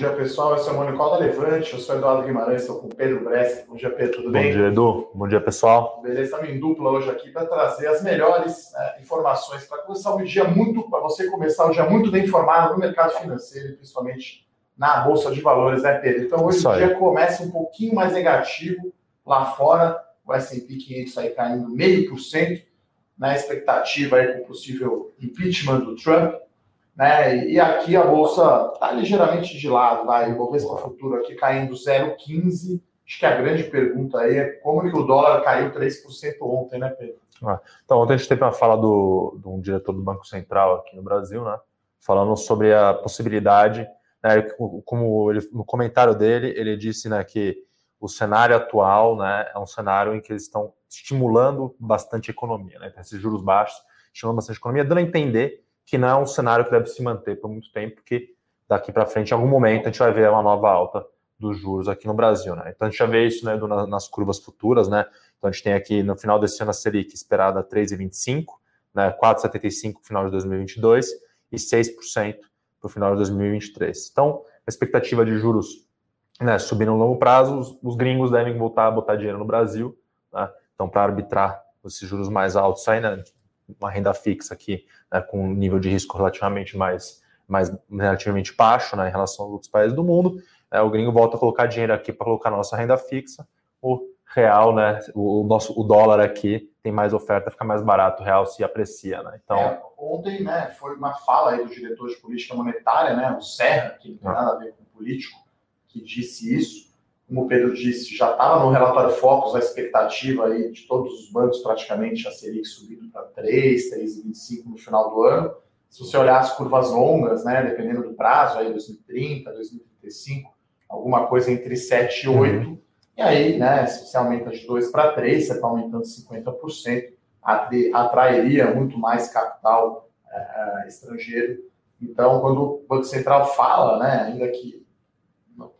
dia, pessoal. Esse é o Monicol da Levante. Eu sou Eduardo Guimarães, estou com o Pedro Bressi. Bom dia, Pedro. Tudo bem? Bom dia, Edu. Bom dia, pessoal. Beleza, estamos em dupla hoje aqui para trazer as melhores né, informações para começar o dia muito, para você começar o dia muito bem informado no mercado financeiro principalmente na Bolsa de Valores, né, Pedro? Então hoje o dia começa um pouquinho mais negativo lá fora, o S&P 500 aí caindo meio por cento, na expectativa aí com o possível impeachment do Trump. Né? E aqui a bolsa está ligeiramente de lado, vai. O Bovespa Futuro aqui caindo 0,15. Acho que a grande pergunta aí é como que o dólar caiu 3% ontem, né, Pedro? Ah, então, ontem a gente teve uma fala do, de um diretor do Banco Central aqui no Brasil, né? Falando sobre a possibilidade, né, como ele, no comentário dele, ele disse né, que o cenário atual né, é um cenário em que eles estão estimulando bastante a economia, né? Então, esses juros baixos estimulando bastante a economia, dando a entender que não é um cenário que deve se manter por muito tempo, porque daqui para frente, em algum momento, a gente vai ver uma nova alta dos juros aqui no Brasil, né? Então a gente já vê isso né, do, nas curvas futuras, né? Então a gente tem aqui no final desse ano a Selic esperada 3,25, né? 4,75 no final de 2022 e 6% para o final de 2023. Então, a expectativa de juros né, subindo no longo prazo, os, os, gringos devem voltar a botar dinheiro no Brasil, né? Então, para arbitrar esses juros mais altos aí, né? Uma renda fixa aqui, né, com um nível de risco relativamente mais, mais relativamente baixo né, em relação aos outros países do mundo. É, o gringo volta a colocar dinheiro aqui para colocar nossa renda fixa. O real, né, o, nosso o dólar aqui tem mais oferta, fica mais barato, o real se aprecia, né? Então, é, ontem, né, foi uma fala aí do diretor de política monetária, né, o Serra, que não tem nada a ver com político, que disse isso como o Pedro disse, já estava no relatório Focus a expectativa aí de todos os bancos praticamente a Selic subindo para 3, 3,25 no final do ano. Se você olhar as curvas longas, né, dependendo do prazo, aí 2030, 2035, alguma coisa entre 7 e 8. Uhum. E aí, né, se você aumenta de 2 para 3, você está aumentando 50%, atrairia muito mais capital é, estrangeiro. Então, quando o Banco Central fala, né, ainda que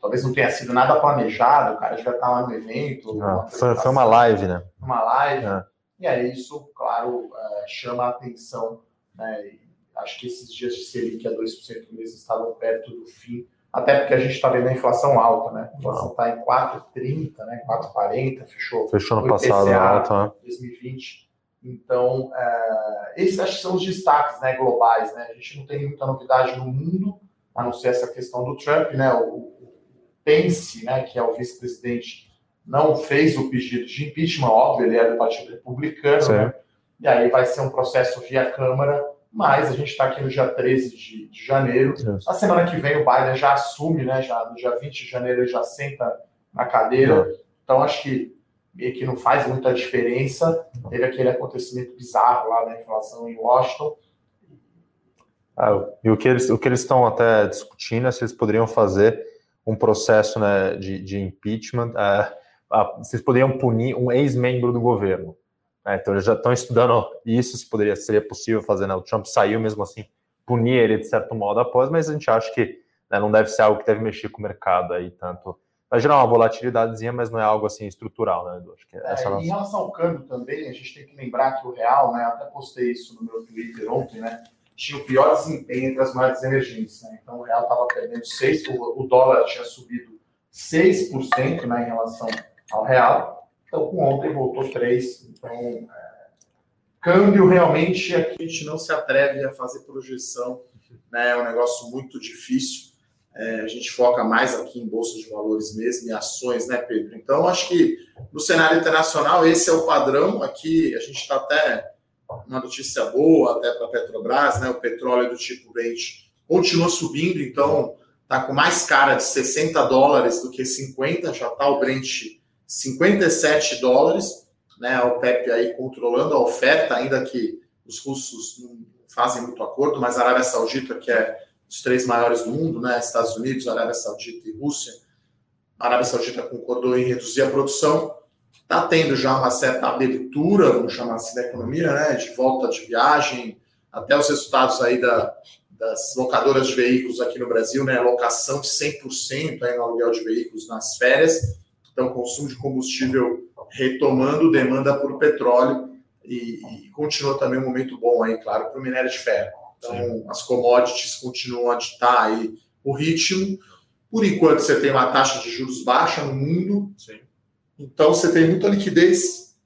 talvez não tenha sido nada planejado, o cara já estar lá no evento. Não, foi, foi, uma live, né? Uma live. É. E aí isso, claro, é, chama a atenção. Né? acho que esses dias de Selic a 2% mês estavam perto do fim, até porque a gente está vendo a inflação alta, né? A inflação está em 4,30, né? 4,40, fechou. Fechou no passado IPCA, alta, né? 2020. Então, é, esses acho que são os destaques né, globais, né? A gente não tem muita novidade no mundo, a não ser essa questão do Trump, né? O, Pence, né, que é o vice-presidente, não fez o pedido de impeachment, óbvio, ele é do Partido Republicano, né? e aí vai ser um processo via Câmara, mas a gente está aqui no dia 13 de, de janeiro. Isso. Na semana que vem o Biden já assume, né? Já, no dia 20 de janeiro ele já senta na cadeira. Então acho que meio que não faz muita diferença. Teve aquele acontecimento bizarro lá da inflação em Washington. Ah, e o que eles o que eles estão até discutindo é se eles poderiam fazer um processo né, de, de impeachment, uh, vocês poderiam punir um ex-membro do governo. Né? Então, eles já estão estudando isso, se poderia, seria possível fazer. Né? O Trump saiu mesmo assim, punir ele de certo modo após, mas a gente acha que né, não deve ser algo que deve mexer com o mercado aí tanto. Vai gerar uma volatilidadezinha, mas não é algo assim estrutural, né, Edu? Acho que é, Em relação ao câmbio também, a gente tem que lembrar que o real, né? Até postei isso no meu Twitter ontem, né? Tinha o pior desempenho entre as moedas emergentes. Né? Então, o real estava perdendo 6%, o, dólar tinha subido 6% né, em relação ao real. Então, com ontem voltou 3%. Então, é, câmbio realmente aqui a gente não se atreve a fazer projeção. Né? É um negócio muito difícil. É, a gente foca mais aqui em bolsa de valores mesmo, em ações, né, Pedro? Então, acho que no cenário internacional, esse é o padrão. Aqui a gente está até uma notícia boa até para a Petrobras, né? O petróleo do tipo Brent continua subindo, então está com mais cara de 60 dólares do que 50, já está o Brent 57 dólares, né? O PEP aí controlando a oferta, ainda que os russos não fazem muito acordo, mas a Arábia Saudita, que é os três maiores do mundo, né? Estados Unidos, Arábia Saudita e Rússia, a Arábia Saudita concordou em reduzir a produção está tendo já uma certa abertura, vamos chamar assim, da economia, né, de volta de viagem, até os resultados aí da, das locadoras de veículos aqui no Brasil, né, locação de 100% aí no aluguel de veículos nas férias, então consumo de combustível retomando demanda por petróleo e, e continua também um momento bom aí, claro, para o minério de ferro. Então, Sim. as commodities continuam a ditar aí o ritmo, Por enquanto, você tem uma taxa de juros baixa no mundo. Sim. Então, você tem muita liquidez,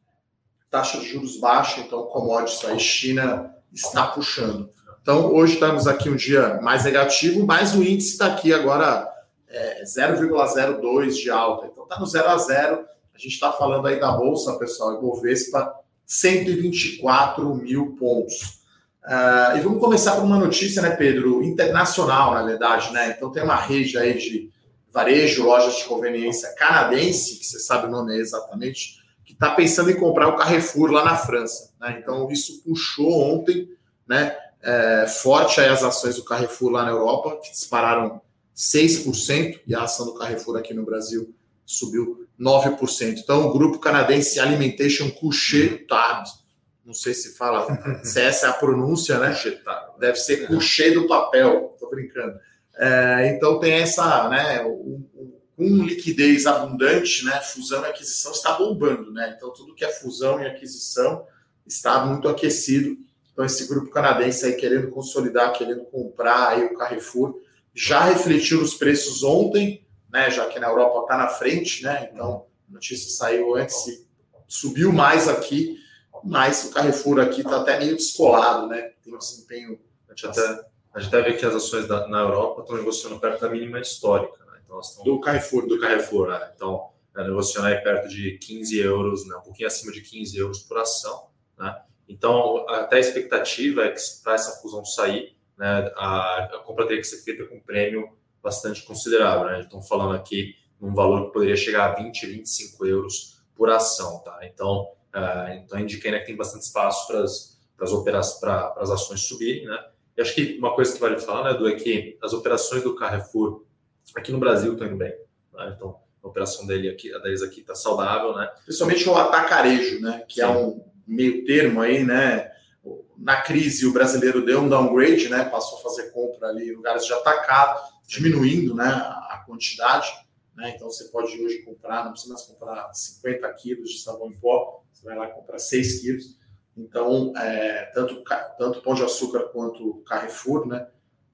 taxa de juros baixa. Então, commodities aí, China está puxando. Então, hoje estamos aqui um dia mais negativo, mas o índice está aqui agora é, 0,02 de alta. Então, está no 0 a 0. A gente está falando aí da Bolsa, pessoal, Ibovespa, 124 mil pontos. Uh, e vamos começar por uma notícia, né, Pedro? Internacional, na verdade, né? Então tem uma rede aí de varejo, lojas de conveniência canadense, que você sabe o nome é exatamente, que está pensando em comprar o Carrefour lá na França. Né? Então isso puxou ontem, né? É, forte aí as ações do Carrefour lá na Europa, que dispararam 6%, e a ação do Carrefour aqui no Brasil subiu 9%. Então o grupo canadense Alimentation Couché Tab não sei se fala, se essa é a pronúncia, né? Deve ser couché do papel, tô brincando. É, então tem essa, né? Com liquidez abundante, né? Fusão e aquisição está bombando, né? Então tudo que é fusão e aquisição está muito aquecido. Então esse grupo canadense aí querendo consolidar, querendo comprar aí o Carrefour, já refletiu nos preços ontem, né? Já que na Europa está na frente, né? Então a notícia saiu antes e subiu mais aqui mas o Carrefour aqui está até meio descolado, né? Tem um desempenho. A gente até, a gente até vê que as ações da, na Europa estão negociando perto da mínima histórica, né? Então, estão, do Carrefour. Do Carrefour, né? Então, é, negociando aí perto de 15 euros, né? um pouquinho acima de 15 euros por ação, né? Então, até a expectativa é que para essa fusão sair, né, a, a, compra teria que ser feita com um prêmio bastante considerável. Né? Estão falando aqui num valor que poderia chegar a 20, 25 euros por ação. Tá? Então, Uh, então, indiquei né, que tem bastante espaço para as operações, para as ações subirem, né? E acho que uma coisa que vale falar, né, Edu, é que as operações do Carrefour aqui no Brasil estão indo bem. Né? Então, a operação dele aqui, a deles aqui está saudável, né? Principalmente o atacarejo, né? Que é Sim. é um meio termo aí, né? Na crise, o brasileiro deu um downgrade, né? Passou a fazer compra ali em lugares de atacado, diminuindo, né? A quantidade. Né? Então você pode hoje comprar, não precisa mais comprar 50 quilos de sabão em pó, você vai lá comprar 6 quilos. Então, é, tanto, tanto Pão de Açúcar quanto Carrefour, né?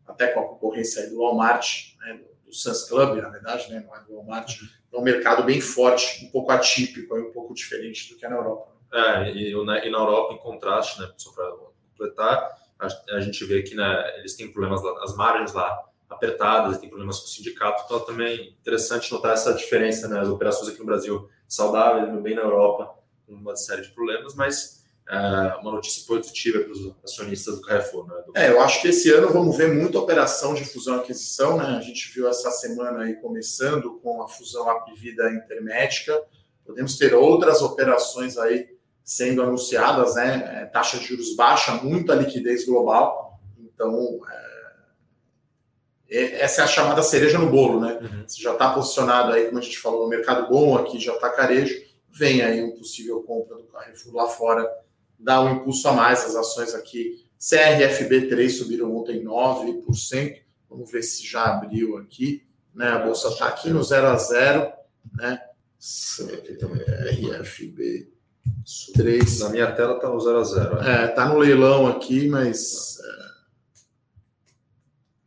até com a concorrência do Walmart, né? do Suns Club, na verdade, né? não é do Walmart, é um mercado bem forte, um pouco atípico, um pouco diferente do que é na Europa. É, e, e na Europa, em contraste, né, só para completar, a, a, gente vê que né, eles têm problemas, as margens lá apertadas, tem problemas com o sindicato, então também é interessante notar essa diferença, né? As operações aqui no Brasil saudáveis, bem na Europa, uma série de problemas, mas é, uma notícia positiva para os acionistas do Carrefour, né? Do... É, eu acho que esse ano vamos ver muita operação de fusão e aquisição, né? A gente viu essa semana aí começando com a fusão Apivida Intermédica, podemos ter outras operações aí sendo anunciadas, né? É, taxa de juros baixa, muita liquidez global, então é, é, essa é a chamada cereja no bolo, né? Uhum. Você já está posicionado aí, como a gente falou, no mercado bom aqui, já está carejo, vem aí um possível compra do Carrefour lá fora, dá um impulso a mais, as ações aqui, CRFB3 subiram ontem 9%, vamos ver se já abriu aqui, né? A bolsa está aqui no 0 a 0, né? CRFB 3. Na minha tela está no 0 a 0. É, tá no leilão aqui, mas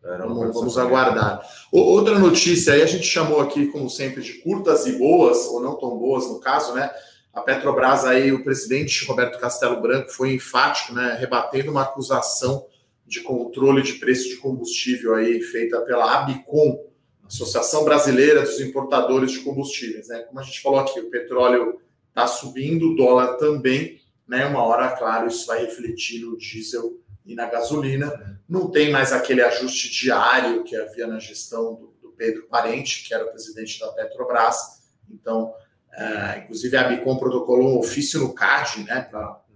Vamos, vamos aguardar. Outra notícia aí, a gente chamou aqui, como sempre, de curtas e boas, ou não tão boas no caso, né? A Petrobras aí, o presidente Roberto Castelo Branco foi enfático, né? Rebatendo uma acusação de controle de preço de combustível aí feita pela Abicom, Associação Brasileira dos Importadores de Combustíveis, né? Como a gente falou aqui, o petróleo está subindo, o dólar também, né? Uma hora, claro, isso vai refletir no diesel e na gasolina. Não tem mais aquele ajuste diário que havia na gestão do, do Pedro Parente, que era o presidente da Petrobras. Então, é, inclusive, a Bicom protocolou um ofício no CAD né,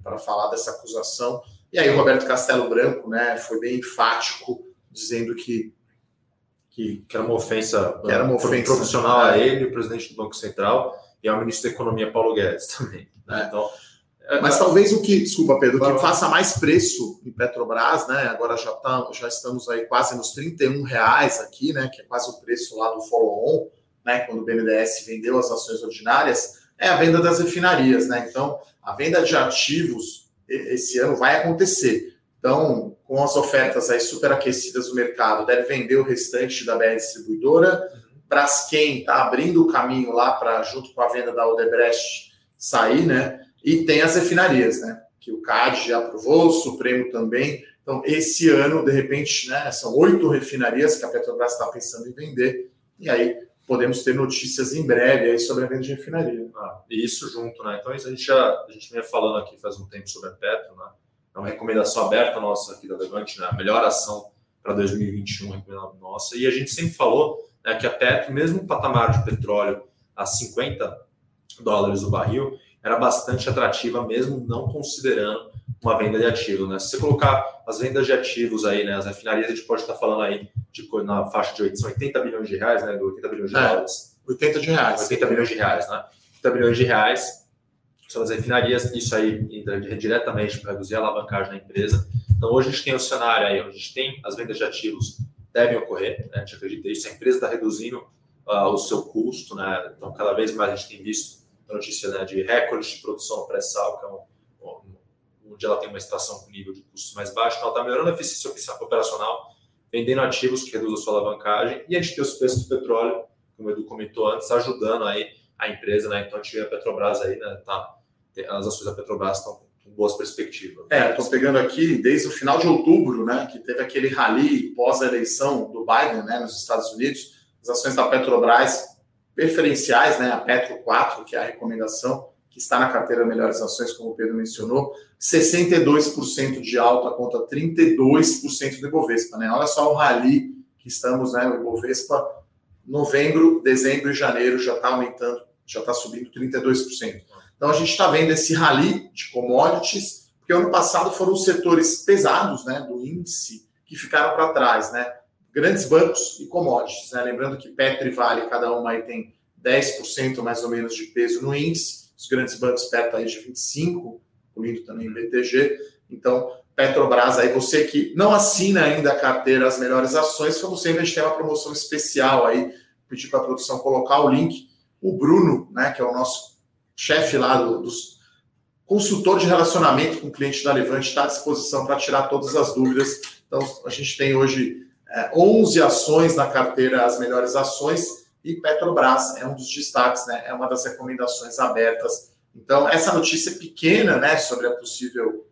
para falar dessa acusação. E aí o Roberto Castelo Branco né, foi bem enfático, dizendo que que, que, era uma ofensa, que era uma ofensa profissional a ele, o presidente do Banco Central, e ao ministro da Economia, Paulo Guedes, também. Né? É. Então, mas talvez o que, desculpa, Pedro, o que faça mais preço em Petrobras, né? Agora já, tá, já estamos aí quase nos 31 reais aqui, né? Que é quase o preço lá do follow-on, né? Quando o BNDES vendeu as ações ordinárias, é a venda das refinarias, né? Então, a venda de ativos esse ano vai acontecer. Então, com as ofertas aí superaquecidas do mercado, deve vender o restante da BR Distribuidora, Braskem está abrindo o caminho lá para, junto com a venda da Odebrecht, sair, né? E tem as refinarias, né? Que o CAD já aprovou, o Supremo também. Então, esse ano, de repente, né, são oito refinarias que a Petrobras está pensando em vender. E aí podemos ter notícias em breve aí sobre a venda de refinaria. Ah, e isso junto, né? Então, isso a gente já a gente vinha falando aqui faz um tempo sobre a Petro, né? É uma recomendação aberta nossa aqui da Levante, né? A melhor ação para 2021, recomendação nossa. E a gente sempre falou né, que a Petro, mesmo o patamar de petróleo a 50 dólares o barril, era bastante atrativa, mesmo não considerando uma venda de ativos. Né? Se você colocar as vendas de ativos aí, né, as refinarias, a gente pode estar falando aí de, na faixa de 80 bilhões de reais, né, 80 bilhões de é, dólares. 80 de reais. 80 bilhões de reais, né? 80 bilhões de reais são as refinarias, isso aí entra diretamente para reduzir a alavancagem da empresa. Então, hoje a gente tem o cenário aí, onde a gente tem as vendas de ativos devem ocorrer, né? a gente acredita nisso, a empresa está reduzindo uh, o seu custo, né? então cada vez mais a gente tem visto a notícia né, de recorde de produção pré-sal, que é um, um, onde ela tem uma estação com nível de custos mais baixo, então ela está melhorando a eficiência operacional, vendendo ativos que reduzem a sua alavancagem, e a gente tem os preços do petróleo, como o Edu comentou antes, ajudando aí a empresa, né? Então a gente vê a Petrobras aí, né? Tá, as ações da Petrobras estão com boas perspectivas. É, estou pegando aqui desde o final de outubro, né? Que teve aquele rally pós a eleição do Biden, né? Nos Estados Unidos, as ações da Petrobras preferenciais, né? A Petro 4, que é a recomendação que está na carteira Melhores Ações, como o Pedro mencionou, 62% de alta contra 32% do Ibovespa, né? Olha só o rally que estamos, né? O Ibovespa novembro, dezembro e janeiro já está aumentando, já está subindo 32%. Então a gente está vendo esse rally de commodities, porque ano passado foram os setores pesados né, do índice que ficaram para trás, né? Grandes bancos e commodities, né? Lembrando que Petro e Vale, cada uma aí tem 10% mais ou menos de peso no índice, os grandes bancos perto aí de 25%, incluindo também o BTG. Então, Petrobras, aí você que não assina ainda a carteira As Melhores Ações, como sempre, a gente tem uma promoção especial aí, pedir para a produção colocar o link. O Bruno, né, que é o nosso chefe lá do, dos consultor de relacionamento com o cliente da Levante, está à disposição para tirar todas as dúvidas. Então, a gente tem hoje é, 11 ações na carteira As Melhores Ações e Petrobras é um dos destaques, né, é uma das recomendações abertas. Então, essa notícia pequena né, sobre a possível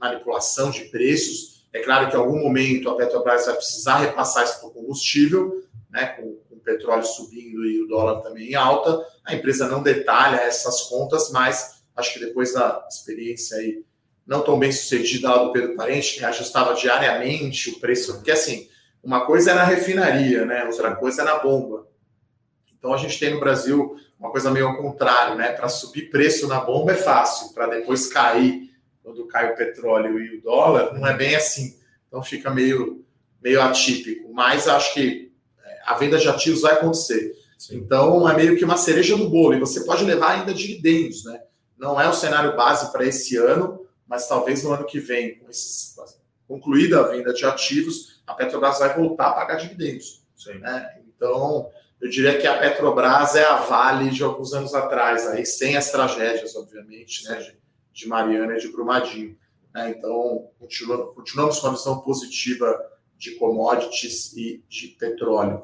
manipulação de preços. É claro que em algum momento a Petrobras vai precisar repassar isso para o combustível, né, com, com, o petróleo subindo e o dólar também em alta. A empresa não detalha essas contas, mas acho que depois da experiência aí não tão bem sucedida lá do Pedro Parente, que ajustava diariamente o preço, porque assim, uma coisa é na refinaria, né, outra coisa é na bomba. Então a gente tem no Brasil uma coisa meio ao contrário, né? Para subir preço na bomba é fácil, para depois cair quando cai o petróleo e o dólar, não é bem assim. Então fica meio, meio atípico. Mas acho que é, a venda de ativos vai acontecer. Sim. Então é meio que uma cereja no bolo. E você pode levar ainda dividendos, né? Não é o cenário base para esse ano, mas talvez no ano que vem, com esses, concluída a venda de ativos, a Petrobras vai voltar a pagar dividendos. Né? Então, eu diria que a Petrobras é a Vale de alguns anos atrás, aí sem as tragédias, obviamente, né, gente? de Mariana e de Brumadinho. Né? Então, continuamos, continuamos com a visão positiva de commodities e de petróleo.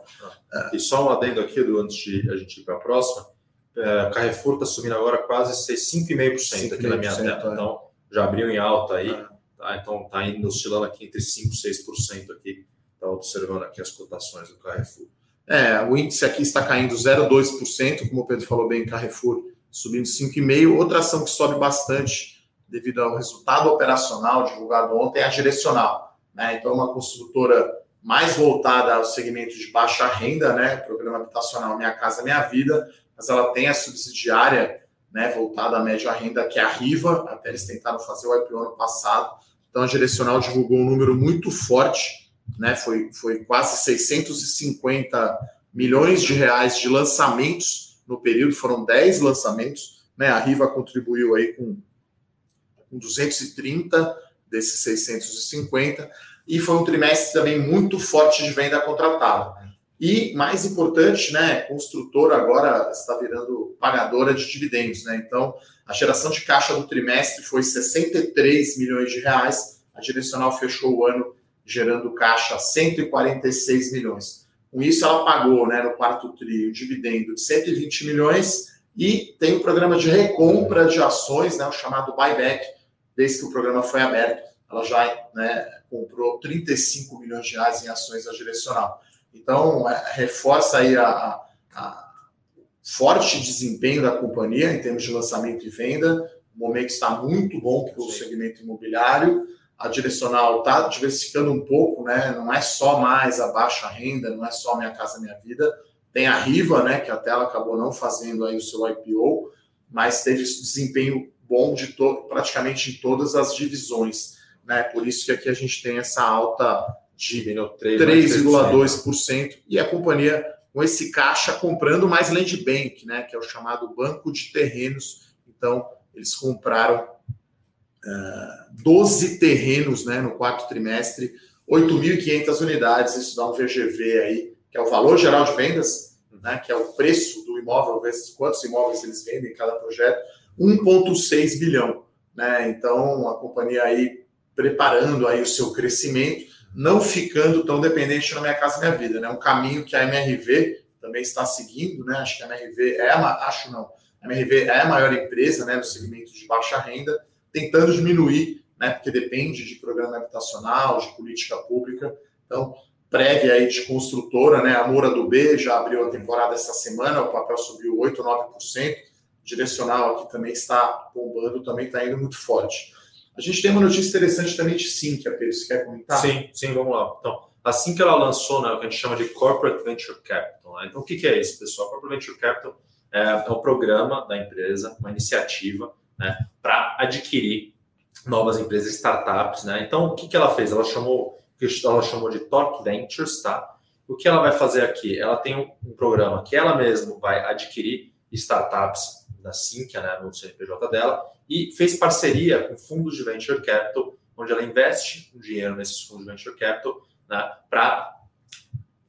Ah, e só um adendo aqui, antes de a gente ir para a próxima, é, Carrefour está subindo agora quase 5,5% aqui na minha tela. É. Então, já abriu em alta aí. É. Tá? Então, está indo oscilando aqui entre 5% e 6% aqui. Está observando aqui as cotações do Carrefour. É, o índice aqui está caindo 0,2%, como o Pedro falou bem, Carrefour subindo 5,5%. Outra ação que sobe bastante devido ao resultado operacional divulgado ontem é a direcional. Né? Então, é uma construtora mais voltada ao segmento de baixa renda, né? Programa habitacional Minha Casa Minha Vida, mas ela tem a subsidiária né, voltada à média renda, que é a Riva, até eles tentaram fazer o IPO ano passado. Então, a direcional divulgou um número muito forte, né? Foi, foi quase 650 milhões de reais de lançamentos no período, foram 10 lançamentos, né? A Riva contribuiu aí com, com 230 desses 650, e foi um trimestre também muito forte de venda contratada. E, mais importante, né, construtora agora está virando pagadora de dividendos, né? Então, a geração de caixa do trimestre foi 63 milhões de reais, a direcional fechou o ano gerando caixa 146 milhões. Com isso, ela pagou né, no quarto TRI o dividendo de 120 milhões e tem o um programa de recompra de ações, né, o chamado buyback, desde que o programa foi aberto. Ela já né, comprou 35 milhões de reais em ações da direcional. Então, é, reforça aí a, a, a forte desempenho da companhia em termos de lançamento e venda. O momento está muito bom para o segmento imobiliário. A direcional está diversificando um pouco, né? Não é só mais a baixa renda, não é só Minha Casa Minha Vida. Tem a Riva, né? Que até ela acabou não fazendo aí o seu IPO, mas teve desempenho bom de praticamente em todas as divisões, né? Por isso que aqui a gente tem essa alta de 3,2% e a companhia com esse caixa comprando mais land bank, né? Que é o chamado banco de terrenos. Então eles compraram 12 terrenos, né? No quarto trimestre, 8.500 unidades. Isso dá um VGV aí que é o valor geral de vendas, né, que é o preço do imóvel vezes quantos imóveis eles vendem em cada projeto, 1,6 bilhão. Né? Então, a companhia aí preparando aí o seu crescimento, não ficando tão dependente na Minha Casa Minha Vida. Né? Um caminho que a MRV também está seguindo, né? acho que a MRV é, a, acho não, a MRV é a maior empresa né, no segmento de baixa renda, tentando diminuir, né, porque depende de programa habitacional, de política pública. Então, prévia aí de construtora, né? A Moura do B já abriu a temporada essa semana, o papel subiu 8, 9%. Direcional aqui também está bombando, também está indo muito forte. A gente tem uma notícia interessante também de Sinqia, Pedro, você quer comentar? Sim, sim, vamos lá. Então, assim que ela lançou né, o que a gente chama de Corporate Venture Capital. Né? Então, o que, que é isso, pessoal? Corporate Venture Capital é, é um programa da empresa, uma iniciativa né, para adquirir novas empresas, startups. Né? Então, o que, que ela fez? Ela chamou ela chamou de Torque Ventures, tá? O que ela vai fazer aqui? Ela tem um, um programa que ela mesma vai adquirir startups da Sinqia, né, no CNPJ dela, e fez parceria com fundos de venture capital, onde ela investe um dinheiro nesses fundos de venture capital, né, para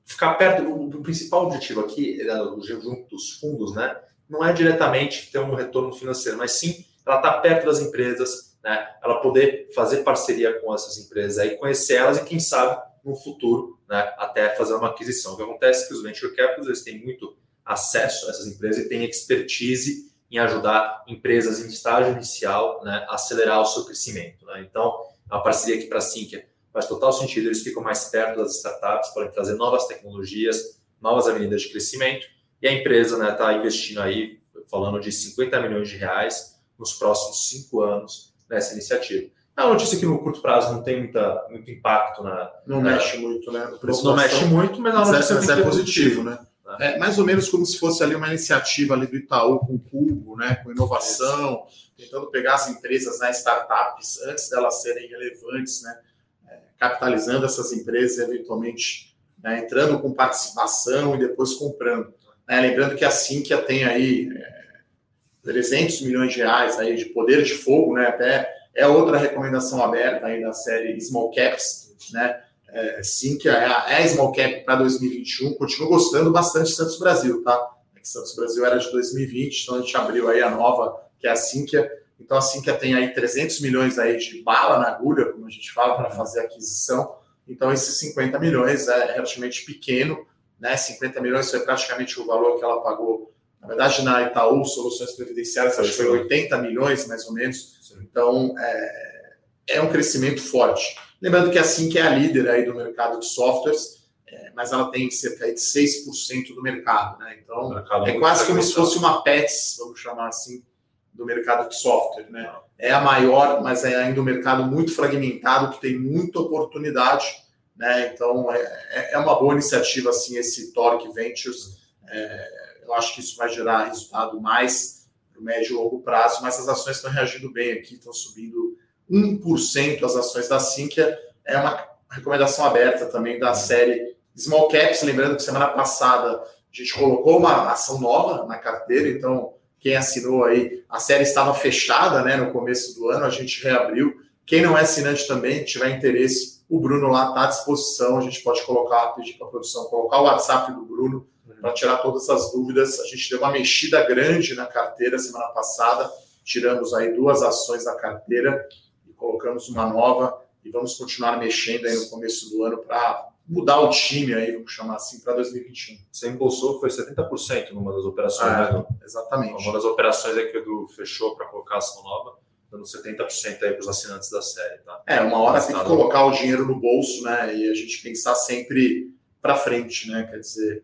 ficar perto. O, o, principal objetivo aqui, é, junto dos fundos, né, não é diretamente ter um retorno financeiro, mas sim ela está perto das empresas, né, ela poder fazer parceria com essas empresas aí, conhecer elas e quem sabe no futuro, né, até fazer uma aquisição. O que acontece é que os venture capitals eles têm muito acesso a essas empresas e têm expertise em ajudar empresas em estágio inicial né, a acelerar o seu crescimento. Né? Então, a parceria aqui para a Sinqia faz total sentido, eles ficam mais perto das startups, podem trazer novas tecnologias, novas avenidas de crescimento, e a empresa está né, tá investindo aí, falando de 50 milhões de reais nos próximos cinco anos nessa iniciativa. É uma notícia que no curto prazo não tem muita, muito impacto na. Não na, mexe muito, né? Não mexe muito, mas é mas é, mas é positivo, né? né? É mais ou menos como se fosse ali uma iniciativa ali do Itaú com o Cubo, né? Com inovação, tentando pegar as empresas, né, startups, antes delas serem relevantes, né? É, capitalizando essas empresas eventualmente né, entrando com participação e depois comprando. Né? Lembrando que a Sinqia tem aí é, 300 milhões de reais aí de poder de fogo, né? Até é outra recomendação aberta aí da série Small Caps, né? É, sim, que é a, é Small Cap para 2021. Continuo gostando bastante de Santos Brasil, tá? É Santos Brasil era de 2020, então a gente abriu aí a nova, que é a Sinqia. Então a Sinqia tem aí 300 milhões aí de bala na agulha, como a gente fala, para fazer aquisição. Então esses 50 milhões é relativamente pequeno, né? 50 milhões foi praticamente o valor que ela pagou na verdade, na Itaú Soluções Previdenciárias, acho que foi 80 milhões, mais ou menos. Então, é, é um crescimento forte. Lembrando que a Sync é a líder aí do mercado de softwares, é, mas ela tem cerca de 6% do mercado. Né? Então, mercado é quase como se fosse uma PETS, vamos chamar assim, do mercado de software. Né? É a maior, mas é ainda um mercado muito fragmentado, que tem muita oportunidade. Né? Então, é, é, é uma boa iniciativa, assim, esse Torque Ventures. É, eu acho que isso vai gerar resultado mais no médio e longo prazo, mas as ações estão reagindo bem aqui, estão subindo 1% as ações da Sinqia. É uma recomendação aberta também da série Small Caps, lembrando que semana passada a gente colocou uma ação nova na carteira, então quem assinou aí, a série estava fechada né, no começo do ano, a gente reabriu. Quem não é assinante também, tiver interesse, o Bruno lá está à disposição, a gente pode colocar, pedir para a produção, colocar o WhatsApp do Bruno para tirar todas as dúvidas. A gente deu uma mexida grande na carteira semana passada, tiramos aí duas ações da carteira e colocamos uma nova e vamos continuar mexendo aí no começo do ano para mudar o time aí, vamos chamar assim, para 2021. Você impulsou, foi 70% numa das operações, é, né? Exatamente. Uma das operações aí que o Edu fechou para colocar ação nova, dando 70% aí para os assinantes da série, tá? É, uma hora tem que colocar o dinheiro no bolso, né? E a gente pensar sempre para frente, né? Quer dizer, é,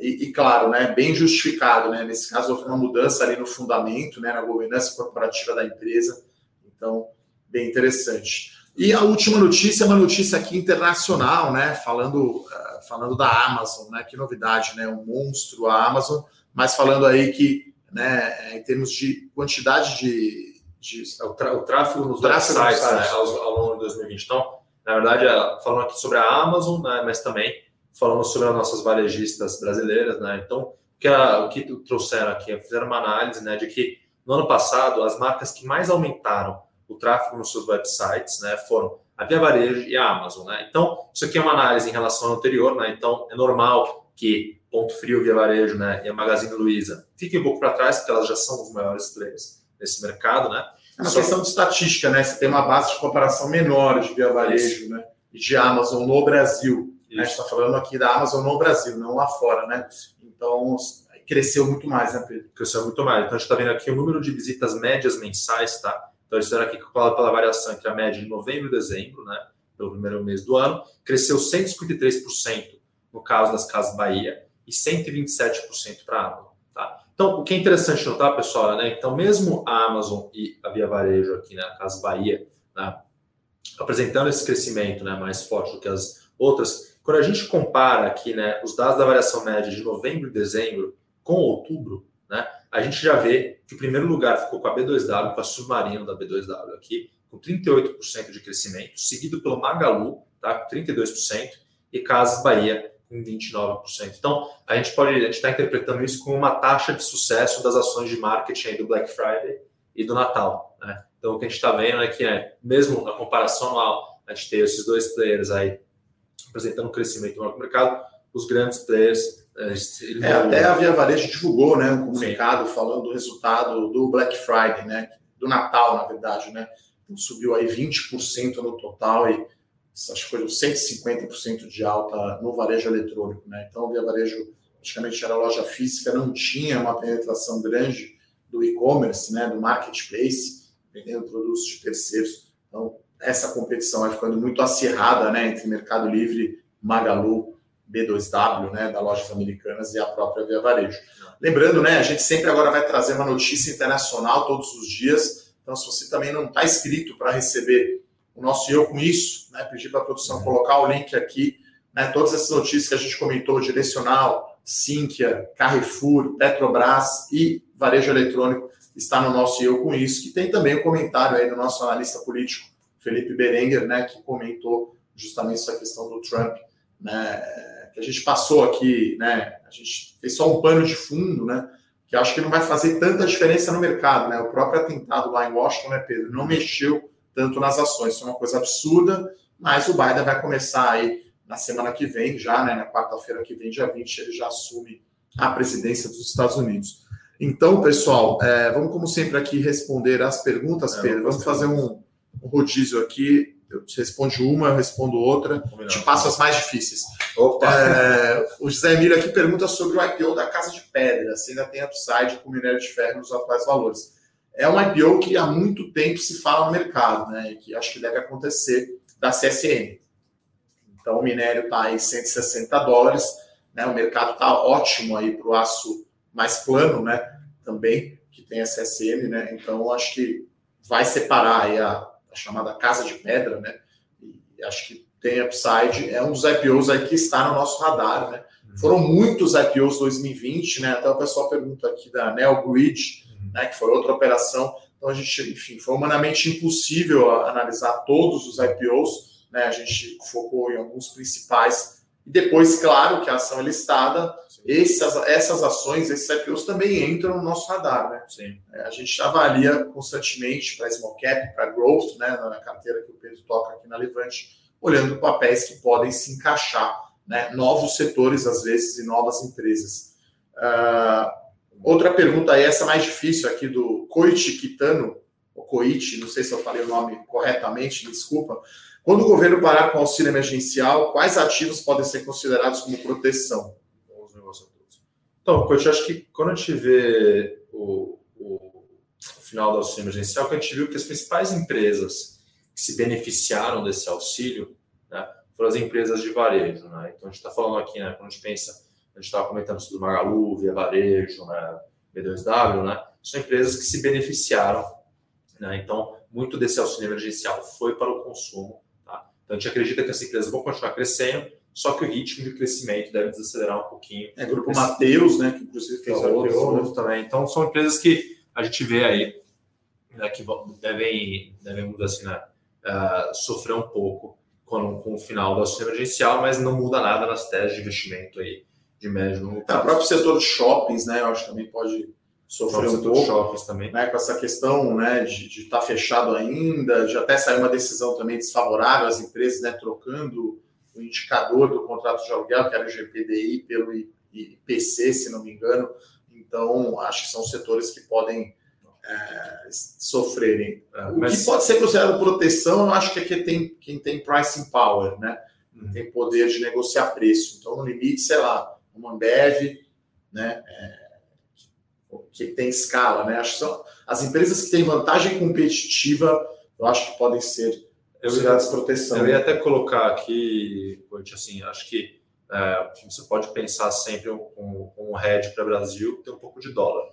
e, e, claro, né, bem justificado, né? Nesse caso, houve uma mudança ali no fundamento, né, na governança corporativa da empresa. Então, bem interessante. E a última notícia é uma notícia aqui internacional, né? Falando, uh, falando da Amazon, né? Que novidade, né? Um monstro a Amazon, mas falando aí que, né, em termos de quantidade de. de é o, o tráfego nos tráfego websites né, ao, ao longo de 2020. Então, na verdade, falando aqui sobre a Amazon, né, mas também falamos sobre as nossas varejistas brasileiras, né? Então, o que, a, o que trouxeram aqui, fizeram uma análise, né, de que no ano passado as marcas que mais aumentaram o tráfego nos seus websites, né, foram a Via Varejo e a Amazon, né? Então, isso aqui é uma análise em relação ao anterior, né? Então, é normal que Ponto Frio, Via Varejo, né, e a Magazine Luiza fiquem um pouco para trás, porque elas já são os maiores players nesse mercado, né? É uma Só questão de estatística, né? Você tem uma base de comparação menor de Via Varejo, né? E de Amazon no Brasil. A gente está falando aqui da Amazon no Brasil, não lá fora, né? Então, cresceu muito mais, né, Pedro? Cresceu muito mais. Então, a gente está vendo aqui o número de visitas médias mensais, tá? Então, eles fizeram aqui calculado pela variação entre a média de novembro e dezembro, né? Pelo primeiro mês do ano, cresceu 153% no caso das Casas Bahia e 127% para a Amazon, tá? Então, o que é interessante notar, pessoal, né? Então, mesmo a Amazon e a Via Varejo aqui, né? Casas Bahia, né? Apresentando esse crescimento, né? Mais forte do que as outras, quando a gente compara aqui né, os dados da variação média de novembro e dezembro com outubro, né, a gente já vê que o primeiro lugar ficou com a B2W, com a Submarino da B2W aqui, com 38% de crescimento, seguido pelo Magalu, tá, com 32%, e Casas Bahia, com 29%. Então, a gente pode, gente está interpretando isso como uma taxa de sucesso das ações de marketing do Black Friday e do Natal. Né? Então, o que a gente está vendo é que, né, mesmo na comparação anual, a gente tem esses dois players aí apresentando um crescimento no mercado, os grandes players. É, é, até a Via Varejo divulgou né, um comunicado Sim. falando do resultado do Black Friday, né, do Natal, na verdade, né? Então, subiu aí 20% no total e acho que foi 150% de alta no varejo eletrônico, né? Então, a Via Varejo praticamente era loja física, não tinha uma penetração grande do e-commerce, né, do marketplace, vendendo produtos de terceiros. Então, essa competição vai ficando muito acirrada né, entre Mercado Livre, Magalu, B2W, né, da Lojas Americanas e a própria Via Varejo. Lembrando, né, a gente sempre agora vai trazer uma notícia internacional todos os dias. Então, se você também não está inscrito para receber o nosso Eu Com Isso, né, pedir para a produção uhum. colocar o link aqui, né, todas essas notícias que a gente comentou, Direcional, Sinqia, Carrefour, Petrobras e Varejo Eletrônico, está no nosso Eu Com Isso, que tem também o um comentário aí do nosso analista político, Felipe Berenguer, né, que comentou justamente essa questão do Trump, né, que a gente passou aqui, né, a gente fez só um pano de fundo, né, que acho que não vai fazer tanta diferença no mercado, né, o próprio atentado lá em Washington, né, Pedro, não mexeu tanto nas ações, isso é uma coisa absurda, mas o Biden vai começar aí na semana que vem, já, né, na quarta-feira que vem, dia 20, ele já assume a presidência dos Estados Unidos. Então, pessoal, é, vamos, como sempre, aqui responder as perguntas, é, Pedro. Vamos fazer um, um rodízio aqui, eu te respondo uma, eu respondo outra, Combinado. te passo as mais difíceis. É, o José Emílio aqui pergunta sobre o IPO da Casa de Pedra, se ainda tem upside com minério de ferro nos atuais valores. É um IPO que há muito tempo se fala no mercado, né? Que acho que deve acontecer da CSN. Então o minério está em 160 dólares, né? O mercado está ótimo aí para o aço mais plano, né? Também que tem a CSN, né? Então acho que vai separar aí a, a chamada Casa de Pedra, né? E acho que tem upside, é um dos IPOs aí que está no nosso radar, né? Uhum. Foram muitos IPOs 2020, né? Até o pessoal pergunta aqui da Neo Grid, uhum. né? Que foi outra operação. Então a gente, enfim, foi humanamente impossível analisar todos os IPOs, né? A gente focou em alguns principais. E depois, claro, que a ação é listada, essas, essas ações, esses IPOs também entram no nosso radar, né? Sim. É, a gente avalia constantemente para small cap, para growth, né? Na carteira que o Pedro toca aqui na Levante, olhando papéis que podem se encaixar, né? Novos setores, às vezes, e novas empresas. Uh, outra pergunta aí, essa mais difícil aqui do Koichi Kitano, ou Koichi, não sei se eu falei o nome corretamente, desculpa, Quando o governo parar com o auxílio emergencial, quais ativos podem ser considerados como proteção? Então, eu acho que quando a gente vê o, o, o final do auxílio emergencial, que a gente viu que as principais empresas que se beneficiaram desse auxílio né, foram as empresas de varejo. Né? Então, a gente está falando aqui, né, quando a gente pensa, a gente estava comentando sobre Magalu, Via Varejo, né, B2W, né, são empresas que se beneficiaram. Né? Então, muito desse auxílio emergencial foi para o consumo. Tá? Então, a gente acredita que essas empresas vão continuar crescendo, só que o ritmo de crescimento deve desacelerar um pouquinho. É, Grupo Mateus, né, que inclusive fez outros, outros também. Então, são empresas que a gente vê aí né, que devem, devem assim, né, uh, sofrer um pouco com, com o final do auxílio emergencial, mas não muda nada nas teses de investimento aí de médio longo prazo. É, o próprio setor de shoppings, né, eu acho que também pode sofrer um pouco. shoppings também. Né, com essa questão né, de estar tá fechado ainda, de até sair uma decisão também desfavorável às empresas, né, trocando o indicador do contrato de aluguel, que era o GPDI, pelo IPC, se não me engano. Então, acho que são setores que podem é, sofrerem. É, o Mas... que pode ser considerado proteção, eu acho que aqui tem quem tem pricing power, né? Uhum. Tem poder de negociar preço. Então, no limite, sei lá, uma Ambev, né? É, que tem escala, né? Acho que são as empresas que têm vantagem competitiva, eu acho que podem ser consideradas proteção. Eu ia até colocar aqui, assim, acho que é, você pode pensar sempre com um, um hedge para Brasil tem um pouco de dólar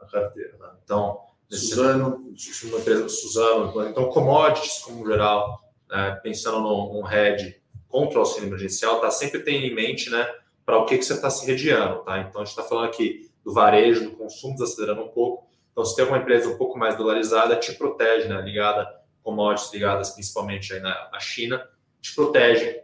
na carteira. Né? Então, Suzano, uma empresa Suzano, então commodities como geral, né? pensando num, hedge contra o auxílio emergencial, tá sempre tendo em mente, né, para o que, que você está se redeando, tá? Então a gente está falando aqui do varejo, do consumo desacelerando um pouco. Então, se tem uma empresa um pouco mais dolarizada, te protege, né, ligada commodities ligadas principalmente aí na, na China, te protege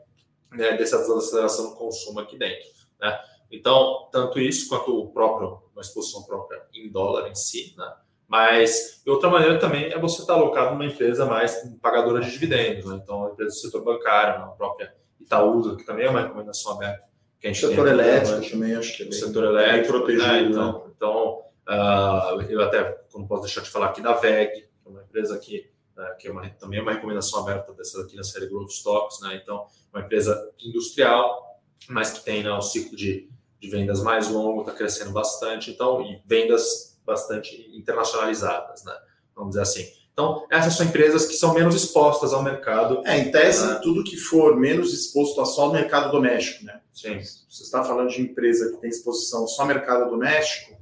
né, dessa desaceleração do consumo aqui dentro. Né? Então, tanto isso quanto o próprio, uma exposição própria em dólar em si, né? Mas, outra maneira também é você estar alocado numa empresa mais pagadora de dividendos, né? Então, a empresa do setor bancário, a própria Itaúsa, que também é uma recomendação aberta. Que a gente o setor elétrico né? também, acho que é bem, o setor elétrico, protegido. Né? Então, né? então uh, eu até não posso deixar de falar aqui da VEG, que é uma empresa que né, que é uma, também é uma recomendação aberta dessa aqui na série Growth Stocks, né? Então, uma empresa industrial, mas que tem né, um ciclo de, de vendas mais longo, está crescendo bastante, então, e vendas bastante internacionalizadas, né? Vamos dizer assim. Então, essas são empresas que são menos expostas ao mercado. É, em tese, né? tudo que for menos exposto a só ao mercado doméstico, né? Sim. Você está falando de empresa que tem exposição só ao mercado doméstico,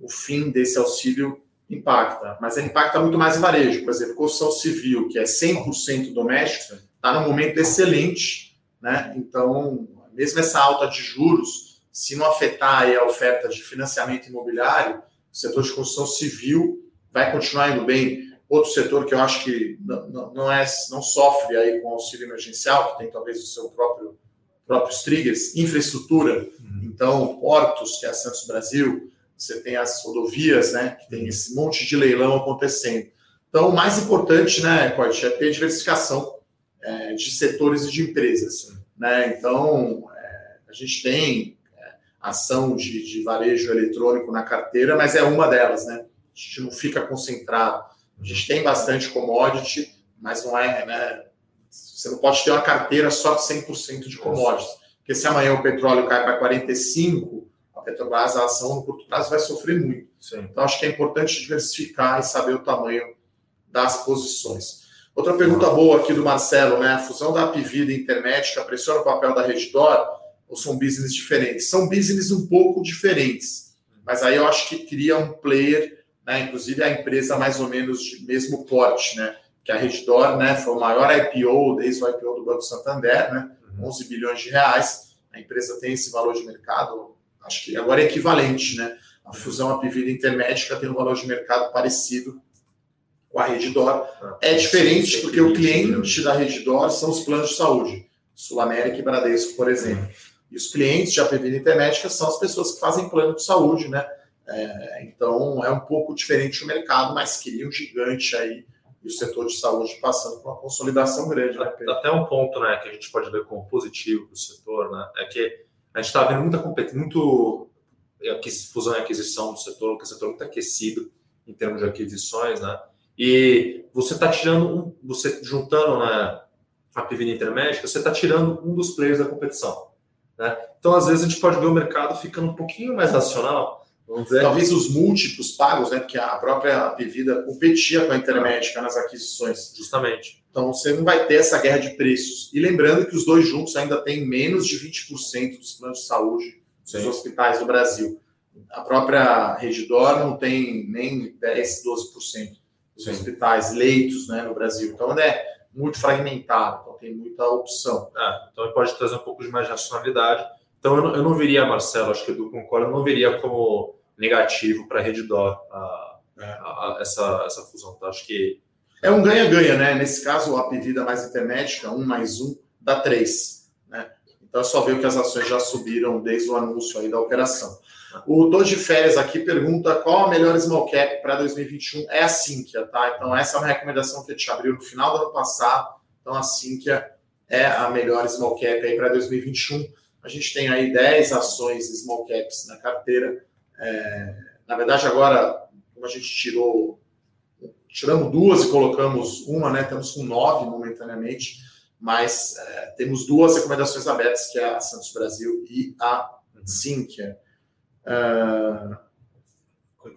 o fim desse auxílio impacta, mas ele impacta muito mais em varejo. Por exemplo, construção civil, que é 100% doméstico, está num momento excelente, né? Então, mesmo essa alta de juros, se não afetar a oferta de financiamento imobiliário, o setor de construção civil vai continuar indo bem. Outro setor que eu acho que não, não, é, não sofre aí com auxílio emergencial, que tem talvez o seu próprio próprios triggers, infraestrutura, uhum. então portos, que é a Santos Brasil, você tem as rodovias, né, que tem esse monte de leilão acontecendo. Então, o mais importante, né, Corte, é ter diversificação é, de setores e de empresas. Né? Então, é, a gente tem é, ação de, de, varejo eletrônico na carteira, mas é uma delas, né? A gente não fica concentrado. A gente tem bastante commodity, mas não é, né? Você não pode ter uma carteira só de 100% de commodities. Porque se amanhã o petróleo cai para 45, a Petrobras, a ação no curto prazo vai sofrer muito. Sim. Então, acho que é importante diversificar e saber o tamanho das posições. Outra pergunta boa aqui do Marcelo, né? A fusão da Apivida e Intermédica pressiona o papel da Reddor ou são business diferentes? São business um pouco diferentes, mas aí eu acho que cria um player, né? Inclusive a empresa mais ou menos de mesmo porte, né? Que a Reddor, né? Foi o maior IPO desde o IPO do Banco Santander, né? 11 uhum. bilhões de reais. A empresa tem esse valor de mercado, acho que agora é equivalente, né? A fusão Apivida Intermédica tem um valor de mercado parecido com a Redditor. Ah, é diferente porque o cliente da Redditor são os planos de saúde, Sul América e Bradesco, por exemplo. E os clientes de Apivida Intermédica são as pessoas que fazem plano de saúde, né? É, então é um pouco diferente o mercado, mas queria um gigante aí e o setor de saúde passando por uma consolidação grande. Né, Até um ponto né, que a gente pode ver como positivo do setor né, é que a gente está vendo muita competência, muito fusão e aquisição do setor, que o setor muito aquecido em termos de aquisições, né? E você está tirando, você juntando, né, a PV intermédica, você está tirando um dos players da competição. Né? Então, às vezes, a gente pode ver o mercado ficando um pouquinho mais racional. Talvez os múltiplos pagos, né? Porque a própria Pevida competia com a Intermédica nas aquisições. Justamente. Então você não vai ter essa guerra de preços. E lembrando que os dois juntos ainda têm menos de 20% dos planos de saúde dos hospitais do Brasil. A própria Redidor não tem nem 10, 12% dos Sim. hospitais, leitos né, no Brasil. Então é muito fragmentado, então tem muita opção. É, então pode trazer um pouco de mais racionalidade. Então eu não, eu não veria, Marcelo, acho que do concordo, eu não veria como negativo para a Redditor essa, essa fusão. Tá? Acho que. É um ganha-ganha, né? Nesse caso, a pedida mais intermédica, um mais um, dá três. Né? Então é só ver que as ações já subiram desde o anúncio aí da operação. O Tô de Férias aqui pergunta qual a melhor small cap para 2021. É a Sinqia, tá? Então, essa é uma recomendação que a gente abriu no final do ano passado. Então, a Sinqia é a melhor small cap aí para 2021. A gente tem aí 10 ações small caps na carteira. É, na verdade, agora, como a gente tirou, tiramos duas e colocamos uma, né? Estamos com nove momentaneamente, mas é, temos duas recomendações abertas, que é a Santos Brasil e a Sinqia. Uh,